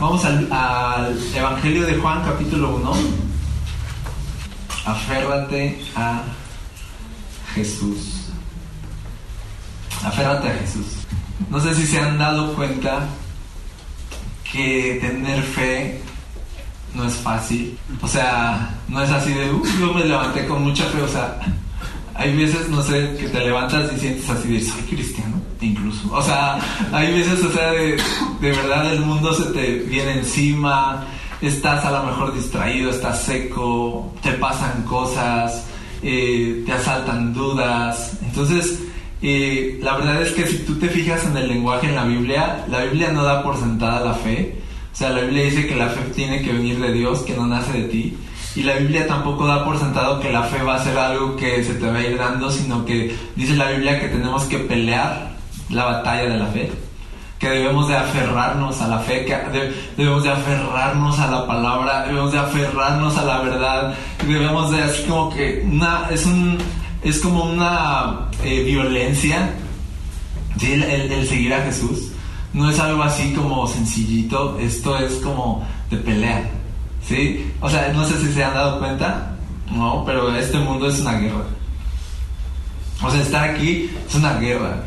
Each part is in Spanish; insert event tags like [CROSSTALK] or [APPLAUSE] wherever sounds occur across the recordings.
Vamos al, Evangelio de Juan capítulo 1. Aférrate a Jesús. Aférrate a Jesús. No sé si se han dado cuenta que tener fe no es fácil. O sea, no es así de, uh, yo me levanté con mucha fe. O sea, hay veces, no sé, que te levantas y sientes así de, soy cristiano, incluso. O sea, hay veces, o sea, de, de verdad el mundo se te viene encima, estás a lo mejor distraído, estás seco, te pasan cosas, eh, te asaltan dudas. Entonces, eh, la verdad es que si tú te fijas en el lenguaje en la Biblia, la Biblia no da por sentada la fe. O sea, la Biblia dice que la fe tiene que venir de Dios, que no nace de ti. Y la Biblia tampoco da por sentado que la fe va a ser algo que se te va a ir dando, sino que dice la Biblia que tenemos que pelear la batalla de la fe, que debemos de aferrarnos a la fe, que debemos de aferrarnos a la palabra, debemos de aferrarnos a la verdad, debemos de así como que una es un es como una eh, violencia el, el seguir a Jesús no es algo así como sencillito, esto es como de pelea. ¿Sí? O sea, no sé si se han dado cuenta, no, pero este mundo es una guerra. O sea, estar aquí es una guerra.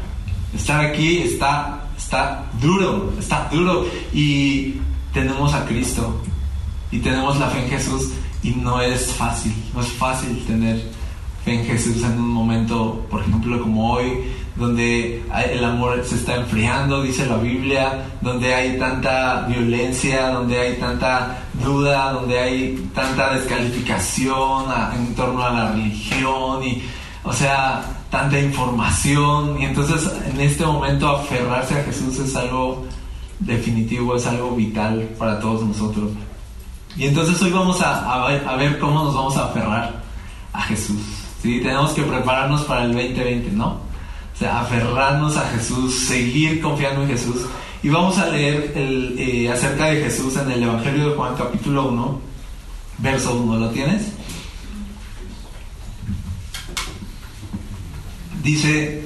Estar aquí está, está duro, está duro. Y tenemos a Cristo y tenemos la fe en Jesús y no es fácil, no es fácil tener fe en Jesús en un momento, por ejemplo, como hoy, donde el amor se está enfriando, dice la Biblia, donde hay tanta violencia, donde hay tanta duda, donde hay tanta descalificación en torno a la religión y, o sea, tanta información. Y entonces en este momento aferrarse a Jesús es algo definitivo, es algo vital para todos nosotros. Y entonces hoy vamos a, a ver cómo nos vamos a aferrar a Jesús. ¿sí? Tenemos que prepararnos para el 2020, ¿no? O sea, aferrarnos a Jesús, seguir confiando en Jesús. Y vamos a leer el, eh, acerca de Jesús en el Evangelio de Juan capítulo 1, verso 1. ¿Lo tienes? Dice,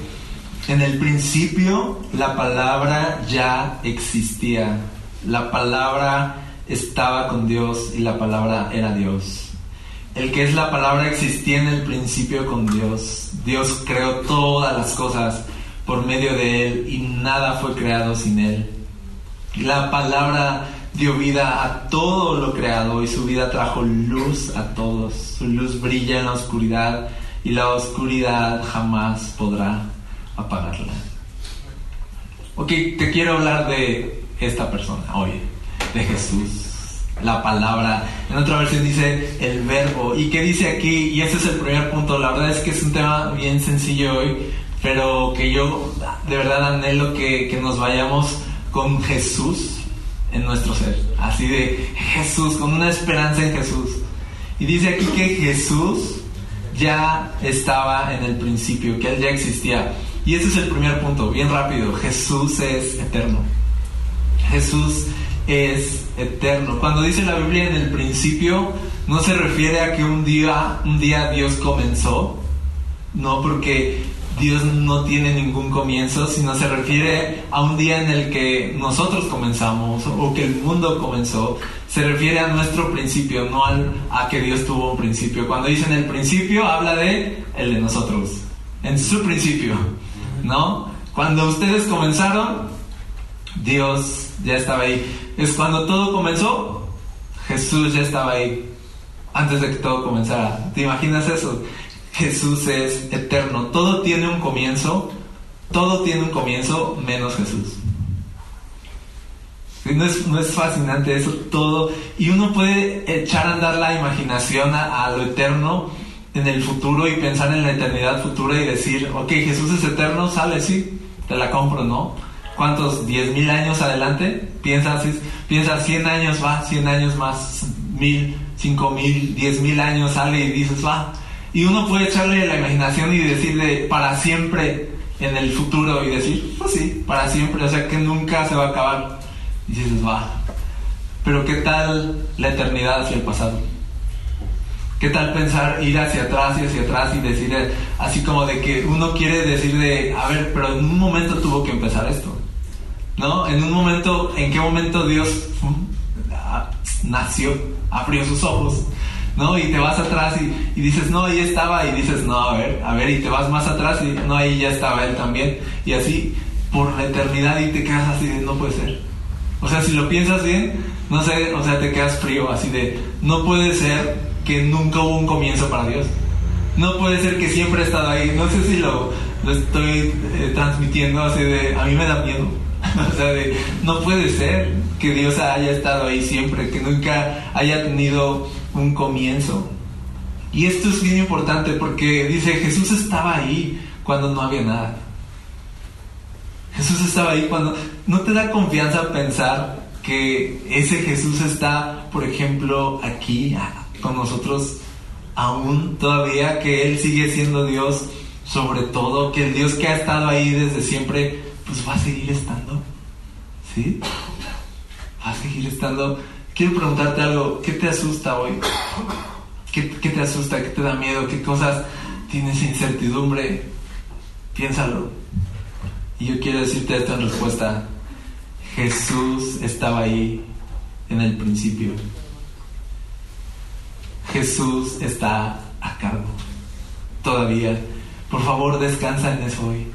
en el principio la palabra ya existía, la palabra estaba con Dios y la palabra era Dios. El que es la palabra existía en el principio con Dios. Dios creó todas las cosas por medio de Él y nada fue creado sin Él. La palabra dio vida a todo lo creado y su vida trajo luz a todos. Su luz brilla en la oscuridad y la oscuridad jamás podrá apagarla. Ok, te quiero hablar de esta persona hoy, de Jesús la palabra. En otra versión dice el verbo. ¿Y qué dice aquí? Y ese es el primer punto. La verdad es que es un tema bien sencillo hoy, pero que yo de verdad anhelo que, que nos vayamos con Jesús en nuestro ser. Así de Jesús, con una esperanza en Jesús. Y dice aquí que Jesús ya estaba en el principio, que Él ya existía. Y ese es el primer punto, bien rápido. Jesús es eterno. Jesús es eterno. Cuando dice la Biblia en el principio, no se refiere a que un día, un día Dios comenzó, no porque Dios no tiene ningún comienzo, sino se refiere a un día en el que nosotros comenzamos o que el mundo comenzó. Se refiere a nuestro principio, no a que Dios tuvo un principio. Cuando dice en el principio, habla de el de nosotros, en su principio, ¿no? Cuando ustedes comenzaron, Dios ya estaba ahí. Es cuando todo comenzó, Jesús ya estaba ahí, antes de que todo comenzara. ¿Te imaginas eso? Jesús es eterno. Todo tiene un comienzo, todo tiene un comienzo menos Jesús. No es, no es fascinante eso todo. Y uno puede echar a andar la imaginación a, lo eterno en el futuro y pensar en la eternidad futura y decir, ok, Jesús es eterno, sale, sí, te la compro, ¿no? ¿cuántos? ¿10 mil años adelante? Piensas, piensas 100 años, va, 100 años más, mil, cinco mil, diez mil años sale y dices, va. Y uno puede echarle la imaginación y decirle para siempre en el futuro y decir, pues sí, para siempre, o sea que nunca se va a acabar. Y dices, va. Pero ¿qué tal la eternidad hacia el pasado? ¿Qué tal pensar ir hacia atrás y hacia atrás y decir así como de que uno quiere decir de, a ver, pero en un momento tuvo que empezar esto? ¿no? En un momento, ¿en qué momento Dios nació, abrió sus ojos, ¿no? Y te vas atrás y, dices, no, ahí estaba, y dices, no, a ver, a ver, y te vas más atrás y no, ahí ya estaba él también, y así por la eternidad y te quedas así de, no puede ser. O sea, si lo piensas bien, no sé, o sea, te quedas frío, así de, no puede ser que nunca hubo un comienzo para Dios. No puede ser que siempre ha estado ahí. No sé si lo, lo estoy eh, transmitiendo así de, a mí me da miedo. [LAUGHS] o sea, de, no puede ser que Dios haya estado ahí siempre, que nunca haya tenido un comienzo. Y esto es bien importante porque dice, Jesús estaba ahí cuando no había nada. Jesús estaba ahí cuando... ¿No te da confianza pensar que ese Jesús está, por ejemplo, aquí con nosotros aún todavía, que Él sigue siendo Dios sobre todo, que el Dios que ha estado ahí desde siempre, pues va a seguir estando? ¿Sí? Va a seguir estando. Quiero preguntarte algo, ¿qué te asusta hoy? ¿Qué, te asusta? ¿Qué te da miedo? ¿Qué cosas tienes incertidumbre? Piénsalo. Y yo quiero decirte esto en respuesta. Jesús estaba ahí en el principio. Jesús está a cargo. Todavía. Por favor, descansa en eso hoy.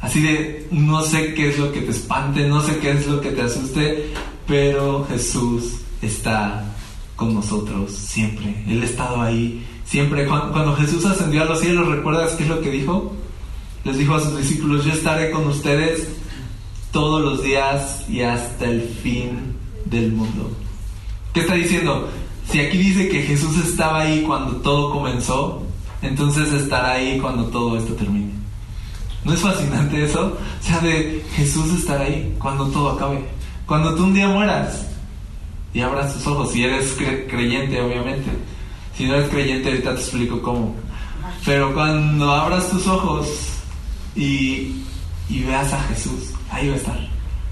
Así de, no sé qué es lo que te espante, no sé qué es lo que te asuste, pero Jesús está con nosotros siempre. Él ha estado ahí siempre. Cuando, Jesús ascendió a los cielos, ¿recuerdas qué es lo que dijo? Les dijo a sus discípulos, yo estaré con ustedes todos los días y hasta el fin del mundo. ¿Qué está diciendo? Si aquí dice que Jesús estaba ahí cuando todo comenzó, entonces estará ahí cuando todo esto termine. ¿No es fascinante eso? O sea, de Jesús estará ahí cuando todo acabe. Cuando tú un día mueras y abras tus ojos, si eres creyente, obviamente. Si no eres creyente, ahorita te explico cómo. Pero cuando abras tus ojos y, y veas a Jesús, ahí va a estar.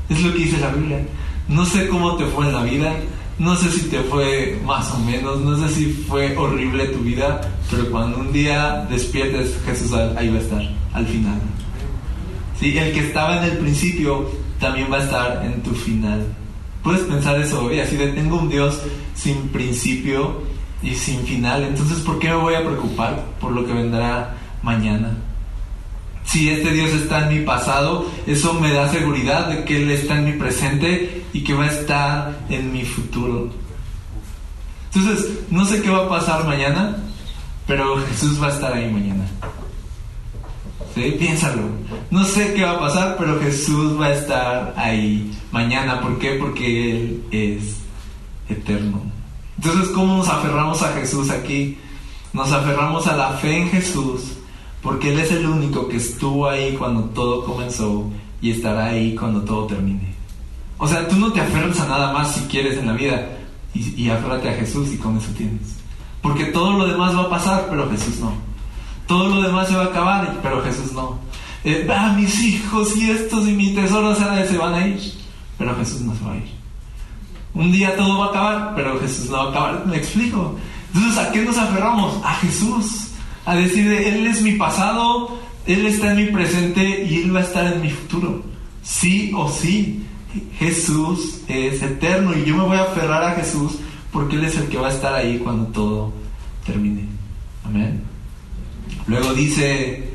Es lo que dice la Biblia. No sé cómo te fue en la vida, no sé si te fue más o menos, no sé si fue horrible tu vida, pero cuando un día despiertes, Jesús ahí va a estar, al final. ¿Sí? El que estaba en el principio también va a estar en tu final. Puedes pensar eso hoy, así de tengo un Dios sin principio y sin final, entonces ¿por qué me voy a preocupar por lo que vendrá mañana? Si este Dios está en mi pasado, eso me da seguridad de que Él está en mi presente y que va a estar en mi futuro. Entonces, no sé qué va a pasar mañana, pero Jesús va a estar ahí mañana. Piénsalo. No sé qué va a pasar, pero Jesús va a estar ahí mañana. ¿Por qué? Porque Él es eterno. Entonces, ¿cómo nos aferramos a Jesús aquí? Nos aferramos a la fe en Jesús porque Él es el único que estuvo ahí cuando todo comenzó y estará ahí cuando todo termine. O sea, tú no te aferras a nada más si quieres en la vida y, y aférrate a Jesús y con eso tienes. Porque todo lo demás va a pasar, pero Jesús no. Todo lo demás se va a acabar, pero Jesús no. Eh, mis hijos y estos y mi tesoro se van a ir, pero Jesús no se va a ir. Un día todo va a acabar, pero Jesús no va a acabar. ¿Me explico? Entonces, ¿a qué nos aferramos? A Jesús a decir, Él es mi pasado, Él está en mi presente y Él va a estar en mi futuro. Sí o sí, Jesús es eterno y yo me voy a aferrar a Jesús porque Él es el que va a estar ahí cuando todo termine. Amén. Luego dice,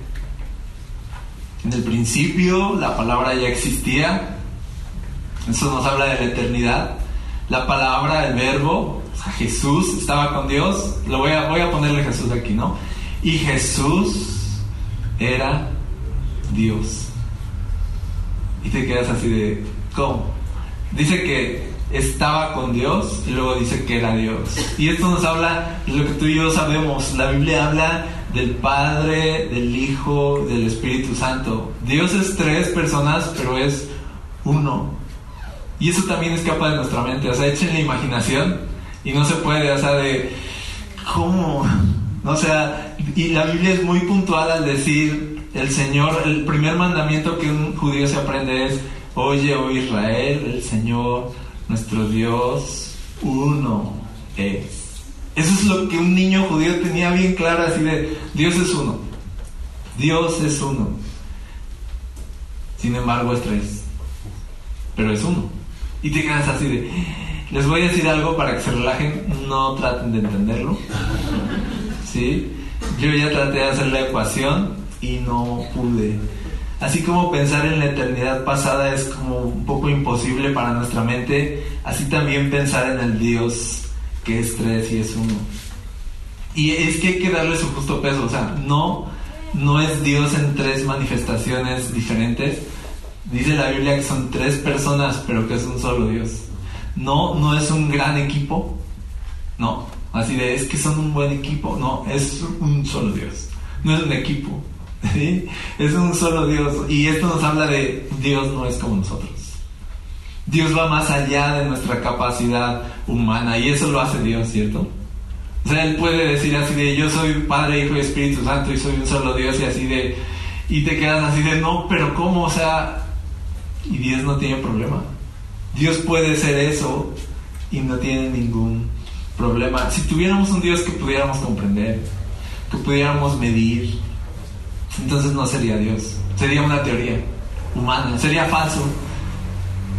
en el principio la palabra ya existía, eso nos habla de la eternidad. La palabra, el verbo, Jesús estaba con Dios, lo voy a, voy a ponerle Jesús aquí, ¿no? Y Jesús era Dios. Y te quedas así de, ¿cómo? Dice que estaba con Dios y luego dice que era Dios. Y esto nos habla de lo que tú y yo sabemos. La Biblia habla del Padre, del Hijo, del Espíritu Santo. Dios es tres personas, pero es uno. Y eso también escapa de nuestra mente. O sea, echen la imaginación y no se puede, o sea, de, ¿cómo? O sea, y la Biblia es muy puntual al decir, el Señor, el primer mandamiento que un judío se aprende es, oye, oh Israel, el Señor, nuestro Dios, uno es. Eso es lo que un niño judío tenía bien claro, así de, Dios es uno. Dios es uno. Sin embargo es tres. Pero es uno. Y te quedas así de, les voy a decir algo para que se relajen, no traten de entenderlo. ¿Sí? Yo ya traté de hacer la ecuación y no pude. Así como pensar en la eternidad pasada es como un poco imposible para nuestra mente, así también pensar en el Dios que es tres y es uno. Y es que hay que darle su justo peso, o sea, no, no es Dios en tres manifestaciones diferentes. Dice la Biblia que son tres personas, pero que es un solo Dios. No, no es un gran equipo, no, así de es que son un buen equipo, no, es un solo Dios, no es un equipo, [LAUGHS] Es un solo Dios. Y esto nos habla de Dios no es como nosotros. Dios va más allá de nuestra capacidad humana y eso lo hace Dios, ¿cierto? O sea, Él puede decir así de yo soy Padre, Hijo y Espíritu Santo y soy un solo Dios y así de... Y te quedas así de no, pero ¿cómo? O sea... Y Dios no tiene problema. Dios puede ser eso y no tiene ningún problema. Si tuviéramos un Dios que pudiéramos comprender, que pudiéramos medir, entonces no sería Dios, sería una teoría humana, sería falso.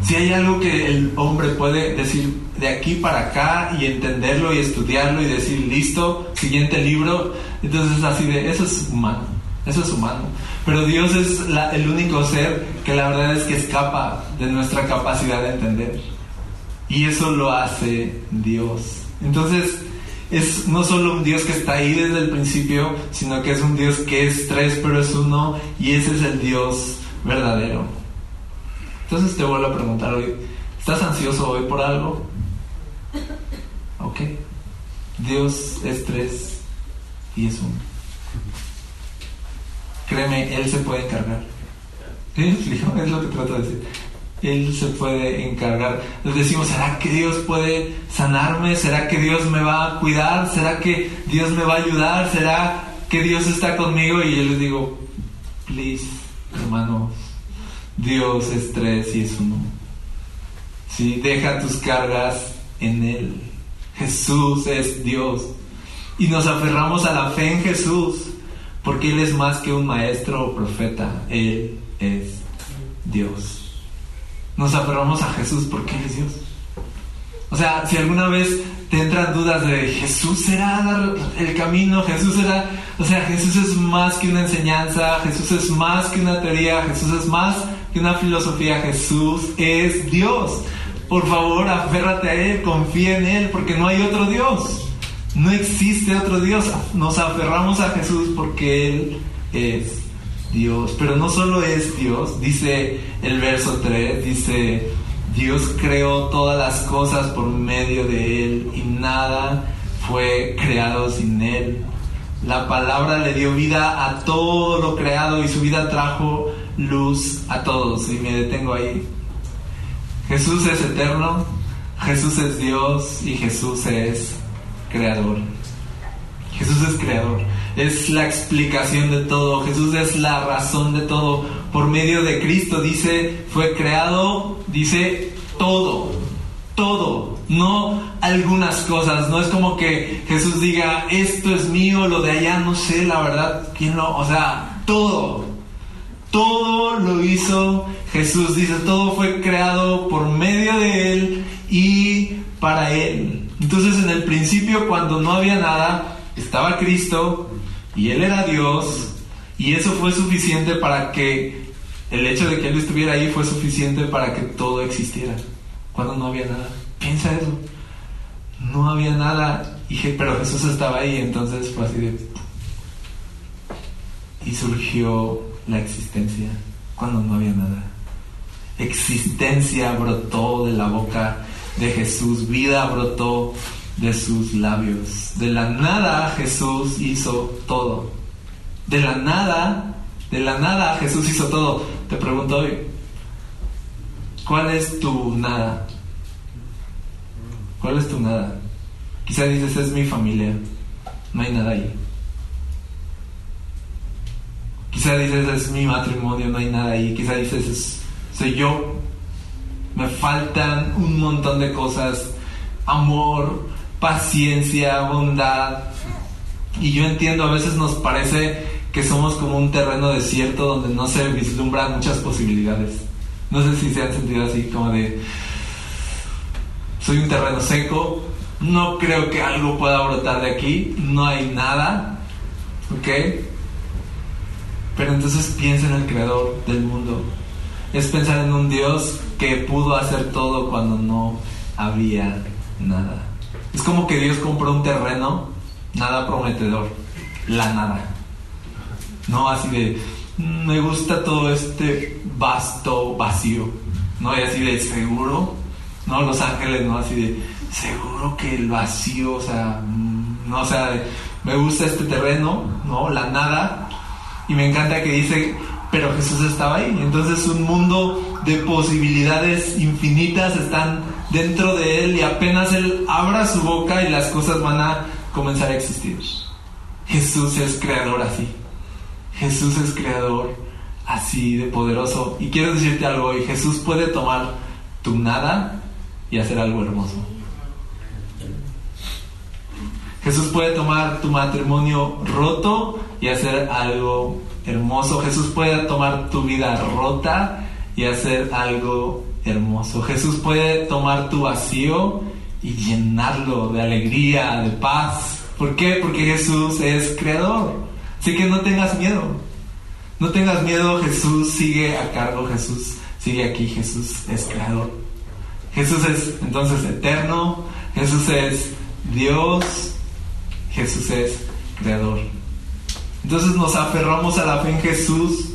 Si hay algo que el hombre puede decir de aquí para acá y entenderlo y estudiarlo y decir, listo, siguiente libro, entonces así de, eso es humano, eso es humano. Pero Dios es el único ser que la verdad es que escapa de nuestra capacidad de entender. Y eso lo hace Dios. Entonces, es no solo un Dios que está ahí desde el principio, sino que es un Dios que es tres, pero es uno, y ese es el Dios verdadero. Entonces te vuelvo a preguntar hoy, ¿estás ansioso hoy por algo? Ok. Dios es tres y es uno. Créeme, Él se puede encargar. ¿Sí? Es lo que trato de decir. Él se puede encargar. Nos decimos, ¿será que Dios puede sanarme? ¿Será que Dios me va a cuidar? ¿Será que Dios me va a ayudar? ¿Será que Dios está conmigo? Y yo les digo, please, hermanos, Dios es tres y es uno. Deja tus cargas en Él. Jesús es Dios. Y nos aferramos a la fe en Jesús, porque Él es más que un maestro o profeta. Él es Dios nos aferramos a Jesús porque Él es Dios. O sea, si alguna vez te entran dudas de Jesús será el camino, Jesús será, o sea, Jesús es más que una enseñanza, Jesús es más que una teoría, Jesús es más que una filosofía, Jesús es Dios. Por favor, aférrate a Él, confía en Él, porque no hay otro Dios. No existe otro Dios. Nos aferramos a Jesús porque Él es Dios, pero no solo es Dios, dice el verso 3, dice, Dios creó todas las cosas por medio de Él y nada fue creado sin Él. La palabra le dio vida a todo lo creado y su vida trajo luz a todos. Y me detengo ahí. Jesús es eterno, Jesús es Dios y Jesús es creador. Jesús es creador es la explicación de todo, Jesús es la razón de todo. Por medio de Cristo dice, fue creado, dice todo, todo, no algunas cosas. No es como que Jesús diga, esto es mío, lo de allá, no sé, la verdad, quién lo, o sea, todo. Todo lo hizo Jesús, dice, todo fue creado por medio de Él y para Él. Entonces en el principio cuando no había nada, estaba Cristo y Él era Dios y eso fue suficiente para que el hecho de que Él estuviera ahí fue suficiente para que todo existiera, cuando no había nada. Piensa eso. No había nada, y, pero Jesús estaba ahí, entonces fue así de... Y surgió la existencia cuando no había nada. Existencia brotó de la boca de Jesús, vida brotó de sus labios. De la nada Jesús hizo todo. De la nada, de la nada Jesús hizo todo. Te pregunto hoy, ¿cuál es tu nada? ¿Cuál es tu nada? Quizá dices, es mi familia, no hay nada ahí. Quizá dices, es mi matrimonio, no hay nada ahí. Quizá dices, soy yo, me faltan un montón de cosas, amor, paciencia, bondad. Y yo entiendo, a veces nos parece que somos como un terreno desierto donde no se vislumbran muchas posibilidades. No sé si se han sentido así como de... soy un terreno seco, no creo que algo pueda brotar de aquí, no hay nada, ¿ok? Pero entonces piensa en el creador del mundo. Es pensar en un Dios que pudo hacer todo cuando no había nada. Es como que Dios compró un terreno, nada prometedor, la nada. No así de, mm, me gusta todo este vasto vacío. No, y así de seguro. No, Los Ángeles, no, así de seguro que el vacío, o sea, mm, no, o sea, me gusta este terreno, ¿no? La nada. Y me encanta que dice, pero Jesús estaba ahí. Entonces un mundo de posibilidades infinitas están dentro de él y apenas él abra su boca y las cosas van a comenzar a existir. Jesús es creador así. Jesús es creador así de poderoso. Y quiero decirte algo hoy, Jesús puede tomar tu nada y hacer algo hermoso. Jesús puede tomar tu matrimonio roto y hacer algo hermoso. Jesús puede tomar tu vida rota y hacer algo hermoso. Jesús puede tomar tu vacío y llenarlo de alegría, de paz. ¿Por qué? Porque Jesús es creador. Así que no tengas miedo. No tengas miedo, Jesús sigue a cargo, Jesús sigue aquí, Jesús es creador. Jesús es entonces eterno, Jesús es Dios, Jesús es creador. Entonces nos aferramos a la fe en Jesús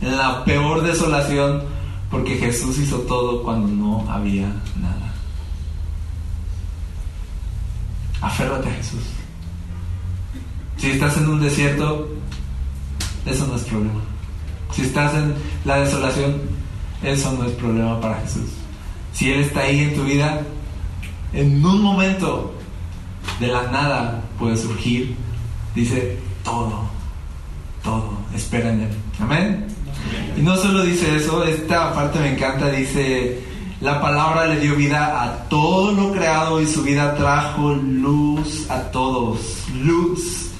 en la peor desolación porque Jesús hizo todo cuando no había nada. Aférrate a Jesús. Si estás en un desierto, eso no es problema. Si estás en la desolación, eso no es problema para Jesús. Si Él está ahí en tu vida, en un momento de la nada puede surgir, dice todo, todo, espera en Él. Amén. Y no solo dice eso, esta parte me encanta, dice, la palabra le dio vida a todo lo creado y su vida trajo luz a todos, luz.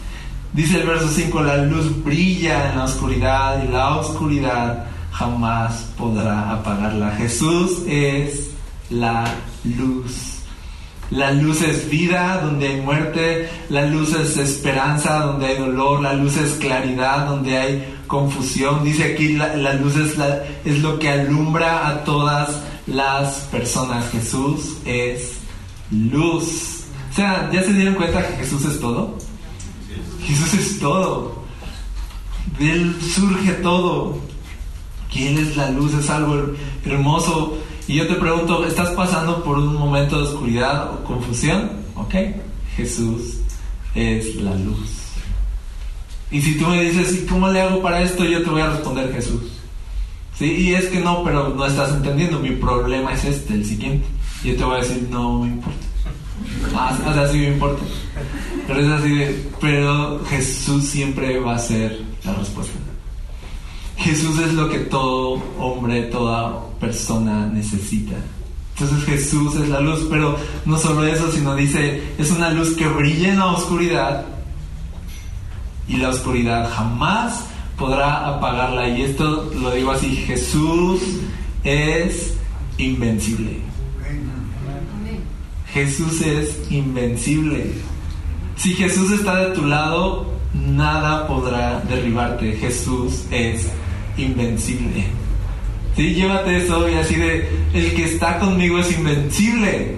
Dice el verso 5, la luz brilla en la oscuridad y la oscuridad jamás podrá apagarla. Jesús es la luz. La luz es vida donde hay muerte, la luz es esperanza donde hay dolor, la luz es claridad donde hay confusión. Dice aquí la, luz es, lo que alumbra a todas las personas. Jesús es luz. O sea, ¿ya se dieron cuenta que Jesús es todo? Jesús es todo. De Él surge todo. Que Él es la luz, es algo hermoso. Y yo te pregunto, ¿estás pasando por un momento de oscuridad o confusión? Ok, Jesús es la luz. Y si tú me dices, ¿y cómo le hago para esto? Yo te voy a responder Jesús. ¿Sí? Y es que no, pero no estás entendiendo. Mi problema es este, el siguiente. Yo te voy a decir, no me importa. Ah, o sea, sí me importa. Pero es así de, pero Jesús siempre va a ser la respuesta. Jesús es lo que todo hombre, toda persona necesita. Entonces Jesús es la luz, pero no solo eso, sino dice, es una luz que brilla en la oscuridad y la oscuridad jamás podrá apagarla. Y esto lo digo así, Jesús es invencible. Jesús es invencible. Si Jesús está de tu lado, nada podrá derribarte. Jesús es invencible. Sí, llévate eso y así de, el que está conmigo es invencible.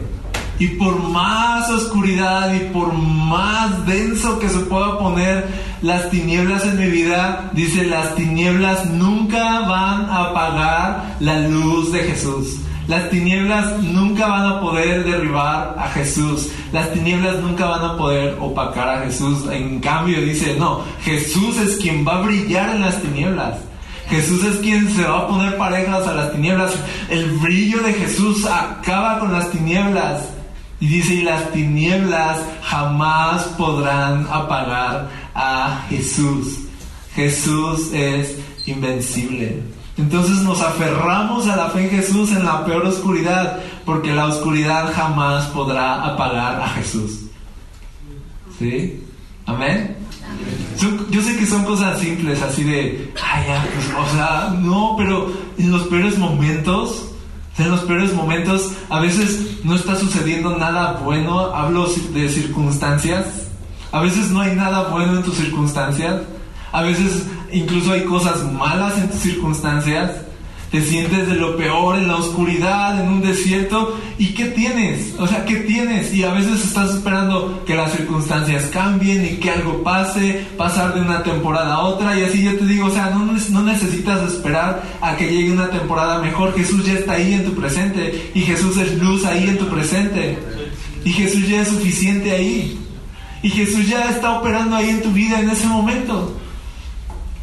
Y por más oscuridad y por más denso que se pueda poner las tinieblas en mi vida, dice, las tinieblas nunca van a apagar la luz de Jesús. Las tinieblas nunca van a poder derribar a Jesús. Las tinieblas nunca van a poder opacar a Jesús. En cambio dice, no, Jesús es quien va a brillar en las tinieblas. Jesús es quien se va a poner parejas a las tinieblas. El brillo de Jesús acaba con las tinieblas. Y dice, y las tinieblas jamás podrán apagar a Jesús. Jesús es invencible. Entonces nos aferramos a la fe en Jesús en la peor oscuridad, porque la oscuridad jamás podrá apagar a Jesús. ¿Sí? Amén. Yo sé que son cosas simples, así de, ay, ya, pues, o sea, no, pero en los peores momentos, en los peores momentos a veces no está sucediendo nada bueno, hablo de circunstancias, a veces no hay nada bueno en tus circunstancias, a veces incluso hay cosas malas en tus circunstancias, te sientes de lo peor en la oscuridad, en un desierto, ¿y qué tienes? O sea, ¿qué tienes? Y a veces estás esperando que las circunstancias cambien y que algo pase, pasar de una temporada a otra, y así yo te digo, o sea, no, necesitas esperar a que llegue una temporada mejor, Jesús ya está ahí en tu presente, y Jesús es luz ahí en tu presente, y Jesús ya es suficiente ahí, y Jesús ya está operando ahí en tu vida en ese momento.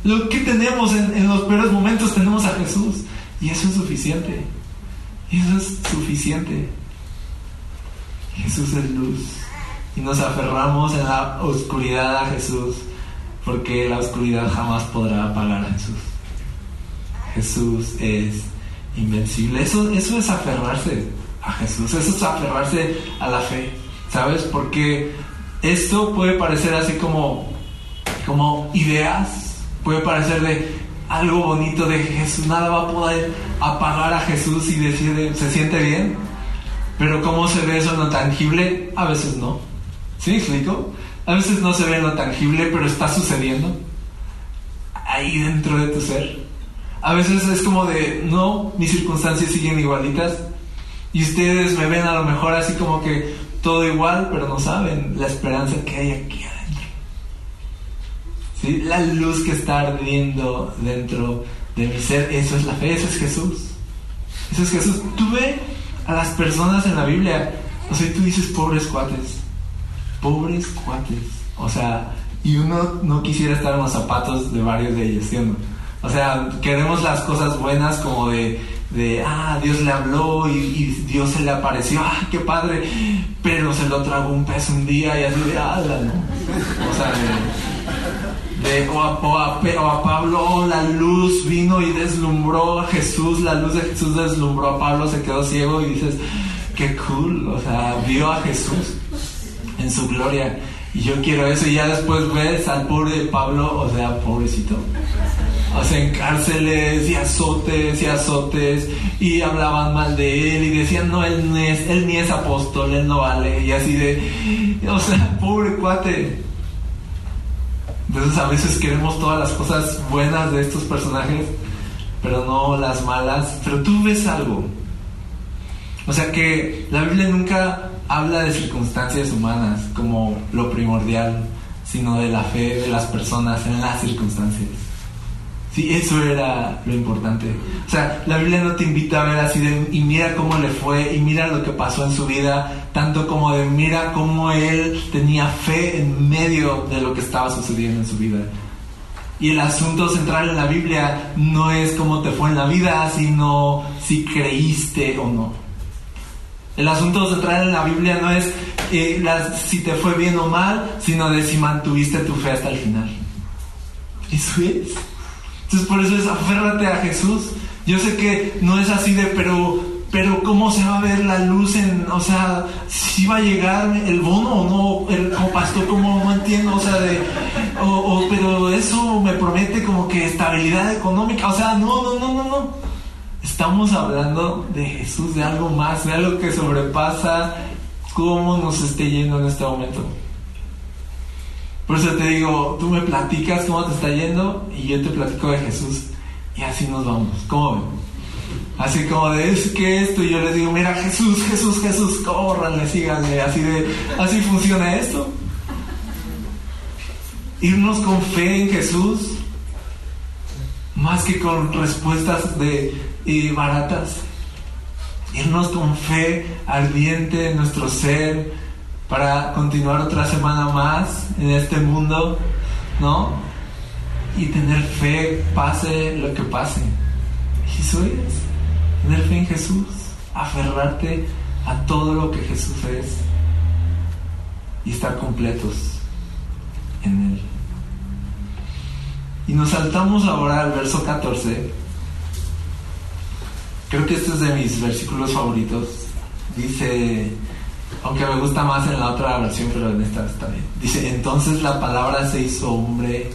Lo que tenemos en, en los peores momentos tenemos a Jesús. Y eso es suficiente. Y eso es suficiente. Jesús es luz. Y nos aferramos en la oscuridad a Jesús, porque la oscuridad jamás podrá apagar a Jesús. Jesús es invencible. Eso, eso es aferrarse a Jesús, eso es aferrarse a la fe. ¿Sabes? Porque esto puede parecer así como, como ideas, puede parecer de, algo bonito de Jesús, nada va a poder apagar a Jesús y decir, ¿se siente bien? Pero ¿cómo se ve eso en lo tangible? A veces no. ¿Sí explico? A veces no se ve en lo tangible, pero está sucediendo ahí dentro de tu ser. A veces es como de, no, mis circunstancias siguen igualitas y ustedes me ven a lo mejor así como que todo igual, pero no saben la esperanza que hay aquí la luz que está ardiendo dentro de mi ser, eso es la fe, eso es Jesús. Eso es Jesús. Tú ve a las personas en la Biblia, o sea, tú dices pobres cuates, pobres cuates. O sea, y uno no quisiera estar en los zapatos de varios de ellos, ¿sí o, sea, queremos las cosas buenas como de, de ah, Dios le habló y, Dios se le apareció, ah, qué padre, pero se lo tragó un pez un día y así de, ah, ¿no? O sea, o, a, Pablo oh, la luz vino y deslumbró a Jesús, la luz de Jesús deslumbró a Pablo, se quedó ciego y dices, qué cool, o sea, vio a Jesús en su gloria. Y yo quiero eso y ya después ves al pobre Pablo, o sea, pobrecito. O sea, en cárceles y azotes y azotes y hablaban mal de él y decían, no, él, es, él ni es apóstol, él no vale. Y así de, o sea, pobre cuate. Entonces a veces queremos todas las cosas buenas de estos personajes, pero no las malas. Pero tú ves algo. O sea que la Biblia nunca habla de circunstancias humanas como lo primordial, sino de la fe de las personas en las circunstancias. Sí, eso era lo importante. O sea, la Biblia no te invita a ver así de, y mira cómo le fue, y mira lo que pasó en su vida, tanto como de, mira cómo él tenía fe en medio de lo que estaba sucediendo en su vida. Y el asunto central en la Biblia no es cómo te fue en la vida, sino si creíste o no. El asunto central en la Biblia no es eh, si te fue bien o mal, sino de si mantuviste tu fe hasta el final. Eso es. Entonces por eso es aférrate a Jesús. Yo sé que no es así de, pero, pero ¿cómo se va a ver la luz en, o sea, si va a llegar el bono o no, el, como pastor, como no entiendo, o sea, de, o, pero eso me promete como que estabilidad económica, o sea, no, no, no, no, no. Estamos hablando de Jesús, de algo más, de algo que sobrepasa cómo nos esté yendo en este momento. Por eso te digo, tú me platicas cómo te está yendo y yo te platico de Jesús y así nos vamos. ¿Cómo ven? Así como de es que esto y yo les digo, mira Jesús, Jesús, Jesús, córranle, síganle, así de, así funciona esto. Irnos con fe en Jesús, más que con respuestas de baratas. Irnos con fe ardiente en nuestro ser, para continuar otra semana más en este mundo, ¿no? Y tener fe, pase lo que pase. Es, tener fe en Jesús, aferrarte a todo lo que Jesús es y estar completos en Él. Y nos saltamos ahora al verso 14. Creo que este es de mis versículos favoritos. Dice, aunque me gusta más en la otra versión, pero en esta está bien. Dice, entonces la palabra se hizo hombre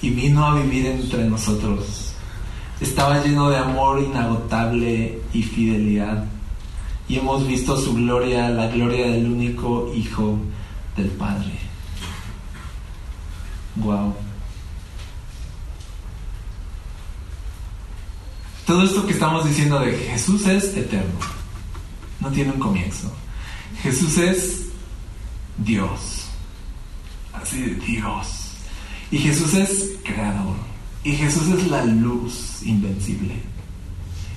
y vino a vivir entre nosotros. estaba lleno de amor inagotable y fidelidad. Y hemos visto su gloria, la gloria del único Hijo del Padre. Wow. Todo esto que estamos diciendo de Jesús es eterno. No tiene un comienzo. Jesús es Dios. Así de Dios. Y Jesús es creador. Y Jesús es la luz invencible.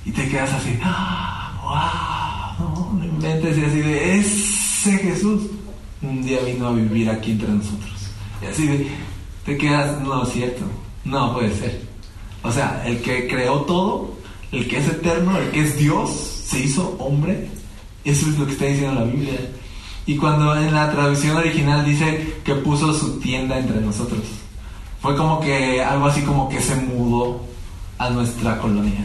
Y te quedas así, ¡ah! ¡Wow! No, inventes y así de, ese Jesús un día vino a vivir aquí entre nosotros. Y así de, te quedas, no es cierto, no puede ser. O sea, el que creó todo, el que es eterno, el que es Dios, se hizo hombre. Eso es lo que está diciendo la Biblia. Y cuando en la traducción original dice que puso su tienda entre nosotros, fue como que algo así como que se mudó a nuestra colonia.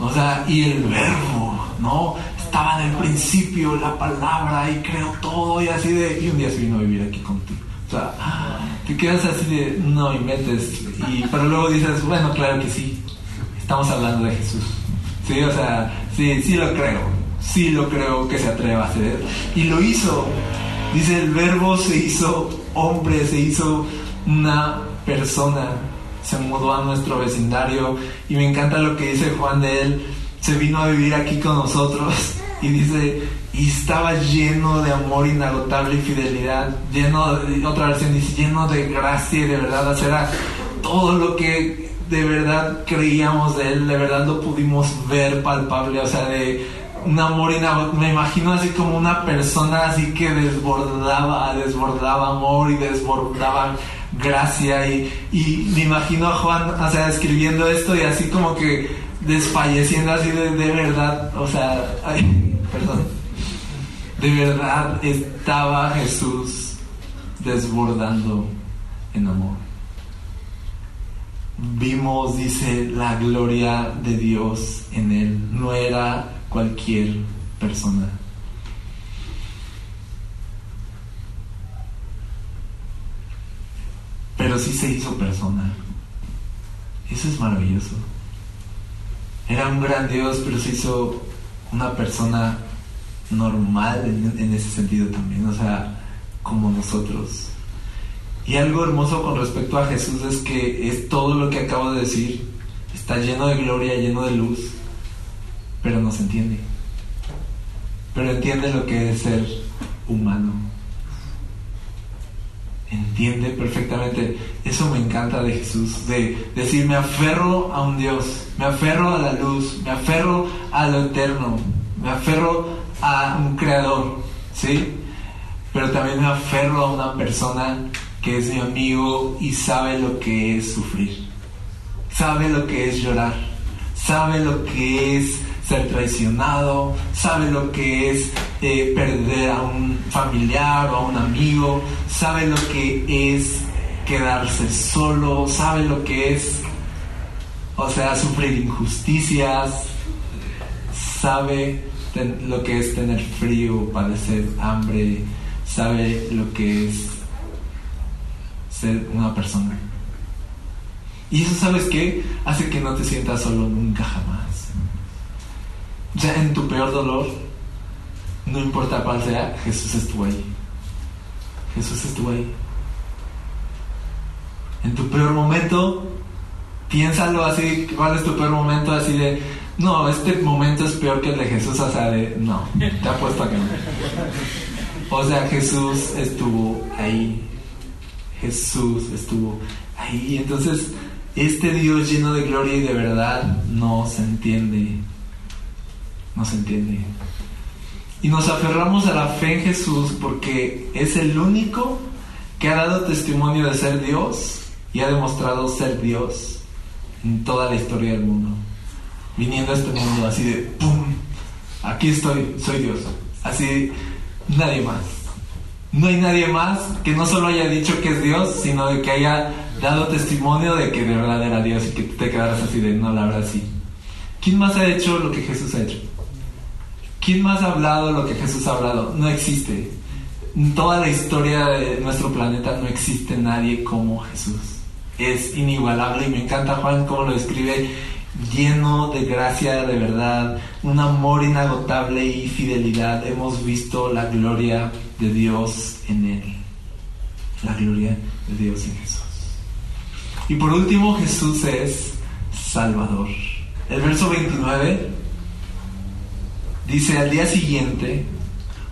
O sea, y el verbo, ¿no? Estaba en el principio la palabra y creó todo y así de... Y un día se vino a vivir aquí contigo. O sea, te quedas así de... No inventes. Y, pero luego dices, bueno, claro que sí. Estamos hablando de Jesús. Sí, o sea, sí, sí lo creo. Sí lo creo que se atreva a hacer. Y lo hizo. Dice, el verbo se hizo hombre, se hizo una persona, se mudó a nuestro vecindario y me encanta lo que dice Juan de él, se vino a vivir aquí con nosotros y dice, y estaba lleno de amor inagotable y fidelidad, lleno, de, otra versión dice, lleno de gracia y de verdad, o sea, todo lo que de verdad creíamos de él, de verdad lo pudimos ver palpable, o sea, de un amor inagotable. Me imagino así como una persona así que desbordaba, desbordaba amor y desbordaba gracia. Y, y me imagino a Juan, o sea, escribiendo esto y así como que desfalleciendo así de, verdad, o sea, perdón. De verdad estaba Jesús desbordando en amor. Vimos, dice, la gloria de Dios en él. No era cualquier persona. Pero sí se hizo persona. Eso es maravilloso. Era un gran Dios, pero se hizo una persona normal en, ese sentido también, o sea, como nosotros. Y algo hermoso con respecto a Jesús es que es todo lo que acabo de decir, está lleno de gloria, lleno de luz, pero no se entiende. Pero entiende lo que es ser humano. Entiende perfectamente. Eso me encanta de Jesús, de decir, me aferro a un Dios, me aferro a la luz, me aferro a lo eterno, me aferro a un creador, ¿sí? Pero también me aferro a una persona que es mi amigo y sabe lo que es sufrir, sabe lo que es llorar, sabe lo que es ser traicionado, sabe lo que es eh, perder a un familiar o a un amigo, sabe lo que es quedarse solo, sabe lo que es, o sea, sufrir injusticias, sabe lo que es tener frío, padecer hambre, sabe lo que es ser una persona. Y eso, ¿sabes qué? Hace que no te sientas solo nunca jamás. Sea, en tu peor dolor, no importa cuál sea, Jesús estuvo ahí. Jesús estuvo ahí. En tu peor momento, piénsalo así, ¿cuál es tu peor momento? Así de, no, este momento es peor que el de Jesús, o sea, de, no, te apuesto a que no. O sea, Jesús estuvo ahí. Jesús estuvo ahí. Entonces, este Dios lleno de gloria y de verdad no se entiende no se entiende. Y nos aferramos a la fe en Jesús porque es el único que ha dado testimonio de ser Dios y ha demostrado ser Dios en toda la historia del mundo. Viniendo a este mundo así de ¡pum! Aquí estoy, soy Dios. Así, nadie más. No hay nadie más que no solo haya dicho que es Dios, sino de que haya dado testimonio de que de verdad era Dios y que te quedaras así de no, la verdad. ¿Quién más ha hecho lo que Jesús ha hecho? ¿Quién más ha hablado lo que Jesús ha hablado? No existe. En toda la historia de nuestro planeta no existe nadie como Jesús. es inigualable y me encanta Juan cómo lo describe lleno de gracia de verdad, un amor inagotable y fidelidad. Hemos visto la gloria de Dios en Él. La gloria de Dios en Jesús. Y por último, Jesús es Salvador. El verso 29 dice, al día siguiente,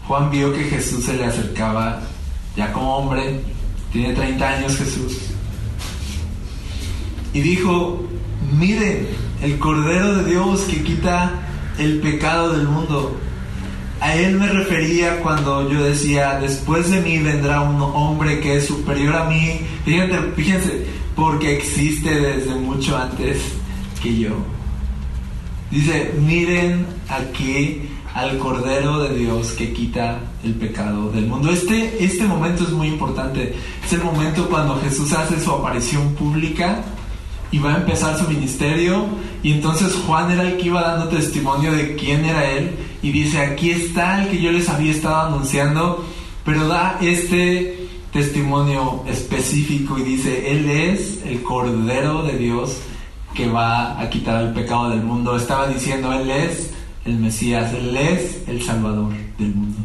Juan vio que Jesús se le acercaba ya como hombre, tiene 30 años Jesús, y dijo, miren, el Cordero de Dios que quita el pecado del mundo. A él me refería cuando yo decía, después de mí vendrá un hombre que es superior a mí. Fíjense, fíjense, porque existe desde mucho antes que yo. Dice, miren aquí al Cordero de Dios que quita el pecado del mundo. Este, este momento es muy importante. Es el momento cuando Jesús hace su aparición pública y va a empezar su ministerio. Y entonces Juan era el que iba dando testimonio de quién era él. Y dice, aquí está el que yo les había estado anunciando. Pero da este testimonio específico y dice, Él es el Cordero de Dios que va a quitar el pecado del mundo. Estaba diciendo, Él es el Mesías, Él es el Salvador del mundo.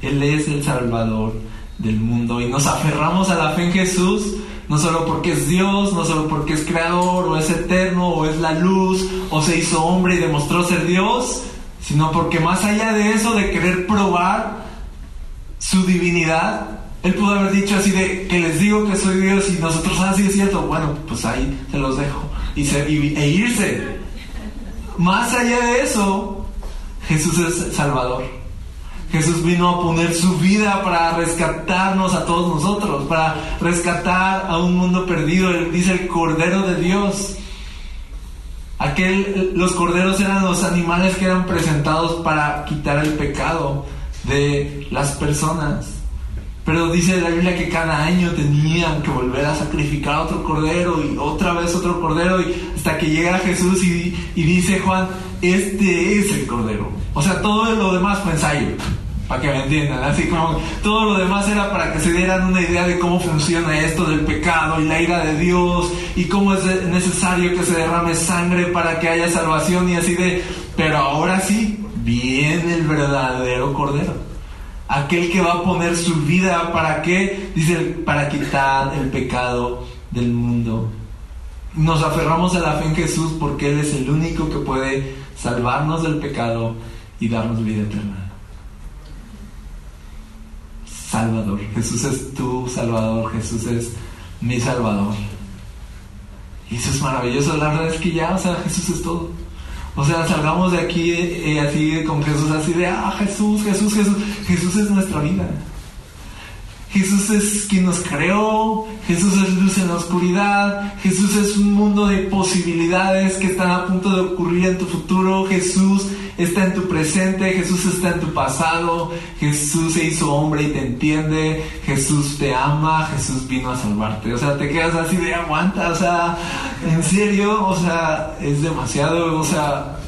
Él es el Salvador del mundo. Y nos aferramos a la fe en Jesús no solo porque es Dios, no solo porque es creador, o es eterno, o es la luz, o se hizo hombre y demostró ser Dios, sino porque más allá de eso, de querer probar su divinidad, él pudo haber dicho así de que les digo que soy Dios y nosotros, así ah, es cierto, bueno, pues ahí se los dejo y, e irse. Más allá de eso, Jesús es Salvador. Jesús vino a poner su vida para rescatarnos a todos nosotros, para rescatar a un mundo perdido. dice el Cordero de Dios. Aquel, los corderos eran los animales que eran presentados para quitar el pecado de las personas. Pero dice la Biblia que cada año tenían que volver a sacrificar otro cordero y otra vez otro cordero y hasta que llega Jesús y, y dice Juan, este es el cordero. O sea, todo lo demás fue ensayo para que me entiendan. Así como todo lo demás era para que se dieran una idea de cómo funciona esto del pecado y la ira de Dios y cómo es necesario que se derrame sangre para que haya salvación y así de... Pero ahora sí, viene el verdadero Cordero. Aquel que va a poner su vida para qué? Dice, para quitar el pecado del mundo. Nos aferramos a la fe en Jesús porque Él es el único que puede salvarnos del pecado y darnos vida eterna. Salvador. Jesús es tu Salvador, Jesús es mi Salvador. Y eso es maravilloso, la verdad es que ya, o sea, Jesús es todo. O sea, salgamos de aquí eh, así con Jesús, así de, ah, Jesús, Jesús, Jesús. Jesús es nuestra vida. Jesús es quien nos creó, Jesús es luz en la oscuridad, Jesús es un mundo de posibilidades que están a punto de ocurrir en tu futuro, Jesús está en tu presente, Jesús está en tu pasado, Jesús se hizo hombre y te entiende, Jesús te ama, Jesús vino a salvarte. O sea, te quedas así de aguanta, o sea, en serio, o sea, es demasiado, o sea,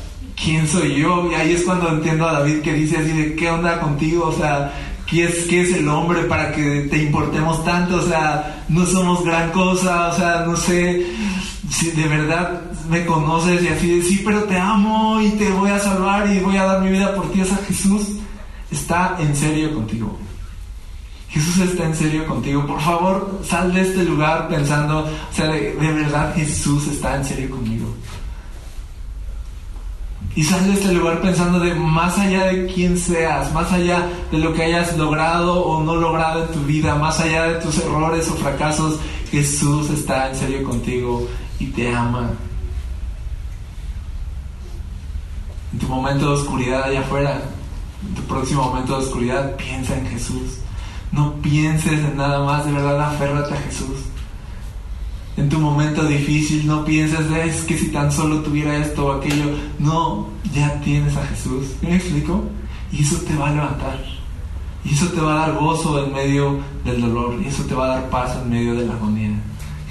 ¿quién soy yo? Y ahí es cuando entiendo a David que dice así de, ¿qué onda contigo? O sea, ¿qué es, qué es el hombre para que te importemos tanto? O sea, no somos gran cosa, o sea, no sé si de verdad me conoces y así de sí, pero te amo y te voy a salvar y voy a dar mi vida por ti. O sea, Jesús está en serio contigo. Jesús está en serio contigo. Por favor, sal de este lugar pensando, o sea, de, verdad Jesús está en serio conmigo. Y sal de este lugar pensando de más allá de quién seas, más allá de lo que hayas logrado o no logrado en tu vida, más allá de tus errores o fracasos, Jesús está en serio contigo y te ama. En tu momento de oscuridad allá afuera, en tu próximo momento de oscuridad, piensa en Jesús. No pienses en nada más, de verdad, aférrate a Jesús. En tu momento difícil, no pienses, es que si tan solo tuviera esto o aquello. No, ya tienes a Jesús. ¿Me explico? Y eso te va a levantar. Y eso te va a dar gozo en medio del dolor. Y eso te va a dar paz en medio de la agonía.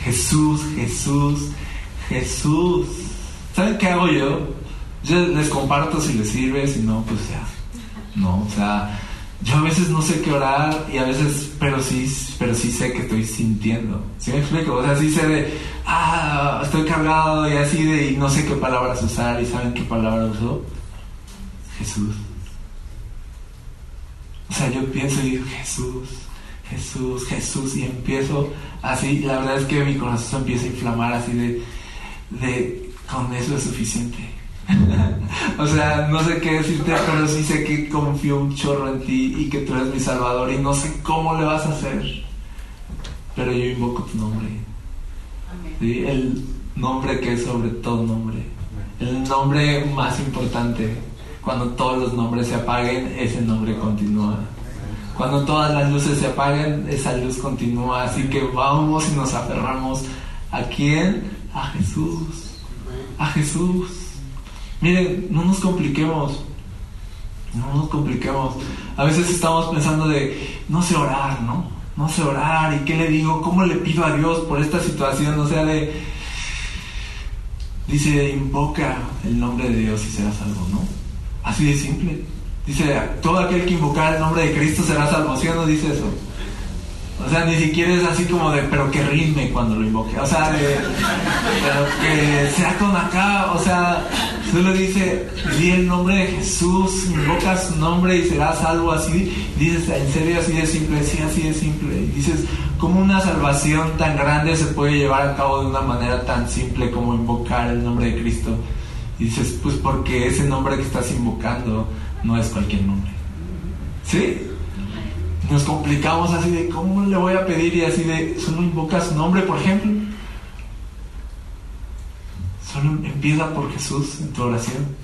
Jesús, Jesús, Jesús. ¿Saben qué hago yo? Yo les comparto si les sirve, si no, pues ya. No, o sea, yo a veces no sé qué orar y a veces, pero sí, pero sí sé que estoy sintiendo. ¿Sí me explico? O sea, sí sé de, ah, estoy cargado y así de, y no sé qué palabras usar y saben qué palabra usó. Jesús. O sea, yo pienso y digo, Jesús, Jesús, Jesús, y empiezo así, la verdad es que mi corazón empieza a inflamar así de, de, con eso es suficiente. O sea, no sé qué decirte, pero sí sé que confío un chorro en ti y que tú eres mi salvador y no sé cómo le vas a hacer. Pero yo invoco tu nombre. El nombre que es sobre todo nombre. El nombre más importante. Cuando todos los nombres se apaguen, ese nombre continúa. Cuando todas las luces se apaguen, esa luz continúa. Así que vamos y nos aferramos. ¿A quién? A Jesús. A Jesús. Miren, no nos compliquemos. No nos compliquemos. A veces estamos pensando de, no sé orar, ¿no? No sé orar. ¿Y qué le digo? ¿Cómo le pido a Dios por esta situación? O sea, de... Dice, invoca el nombre de Dios y serás salvo, ¿no? Así de simple. Dice, todo aquel que invocar el nombre de Cristo será salvo, ¿sí o no dice eso? O sea, ni siquiera es así como de, pero que rime cuando lo invoque. O sea, de, pero que sea con acá. O sea, solo dice, di el nombre de Jesús, invoca su nombre y serás salvo. Así, dices, en serio, así de simple, sí, así de simple. Y dices, ¿cómo una salvación tan grande se puede llevar a cabo de una manera tan simple como invocar el nombre de Cristo? Dices, pues porque ese nombre que estás invocando no es cualquier nombre. ¿Sí? Nos complicamos así de cómo le voy a pedir y así de solo invoca su nombre, por ejemplo. Solo empieza por Jesús en tu oración.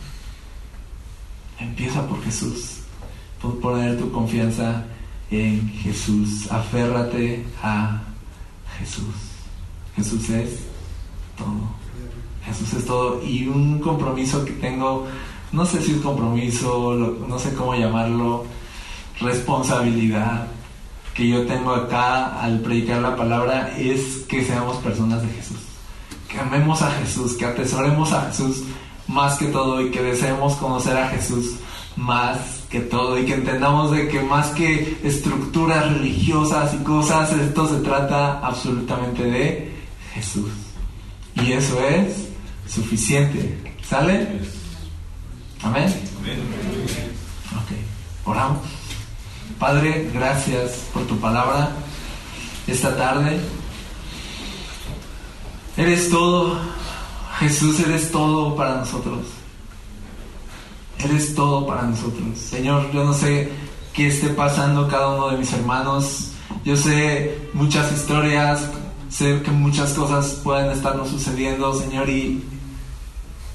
Empieza por Jesús. Por poner tu confianza en Jesús. Aférrate a Jesús. Jesús es todo. Jesús es todo. Y un compromiso que tengo, no sé si es compromiso, no sé cómo llamarlo responsabilidad que yo tengo acá al predicar la palabra es que seamos personas de Jesús. Que amemos a Jesús, que atesoremos a Jesús más que todo y que deseemos conocer a Jesús más que todo y que entendamos de que más que estructuras religiosas y cosas, esto se trata absolutamente de Jesús. Y eso es suficiente. ¿Sale? Amén. Ok, oramos. Padre, gracias por tu palabra esta tarde. Eres todo, Jesús, eres todo para nosotros. Eres todo para nosotros. Señor, yo no sé qué esté pasando cada uno de mis hermanos. Yo sé muchas historias, sé que muchas cosas pueden estarnos sucediendo, Señor, y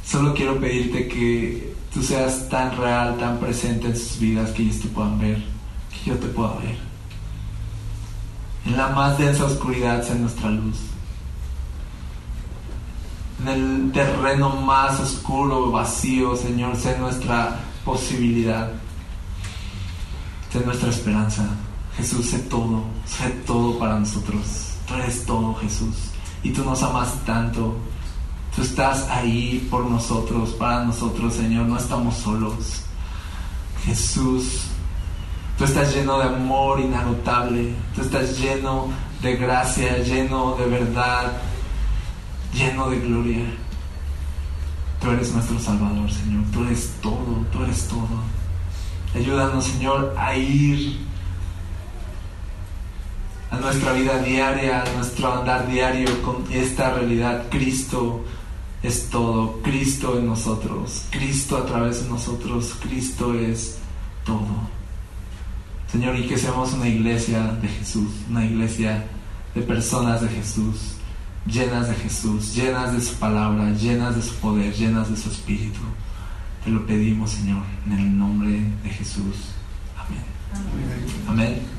solo quiero pedirte que tú seas tan real, tan presente en sus vidas, que ellos te puedan ver yo te puedo ver. En la más densa oscuridad sea nuestra luz. En el terreno más oscuro, vacío, Señor, sé nuestra posibilidad. Sé nuestra esperanza. Jesús, sé todo, sé todo para nosotros. Tú eres todo, Jesús. Y tú nos amas tanto. Tú estás ahí por nosotros, para nosotros, Señor. No estamos solos. Jesús, Tú estás lleno de amor inagotable, tú estás lleno de gracia, lleno de verdad, lleno de gloria. Tú eres nuestro Salvador, Señor. Tú eres todo, tú eres todo. Ayúdanos, Señor, a ir a nuestra vida diaria, a nuestro andar diario con esta realidad. Cristo es todo, Cristo en nosotros, Cristo a través de nosotros, Cristo es todo. Señor, y que seamos una iglesia de Jesús, una iglesia de personas de Jesús, llenas de Jesús, llenas de su palabra, llenas de su poder, llenas de su espíritu. Te lo pedimos, Señor, en el nombre de Jesús. Amén. Amén.